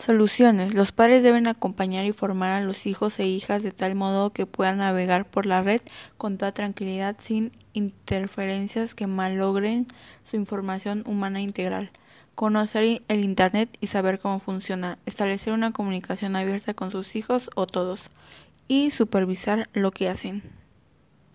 Soluciones. Los padres deben acompañar y formar a los hijos e hijas de tal modo que puedan navegar por la red con toda tranquilidad sin interferencias que malogren su información humana integral. Conocer el Internet y saber cómo funciona. Establecer una comunicación abierta con sus hijos o todos. Y supervisar lo que hacen.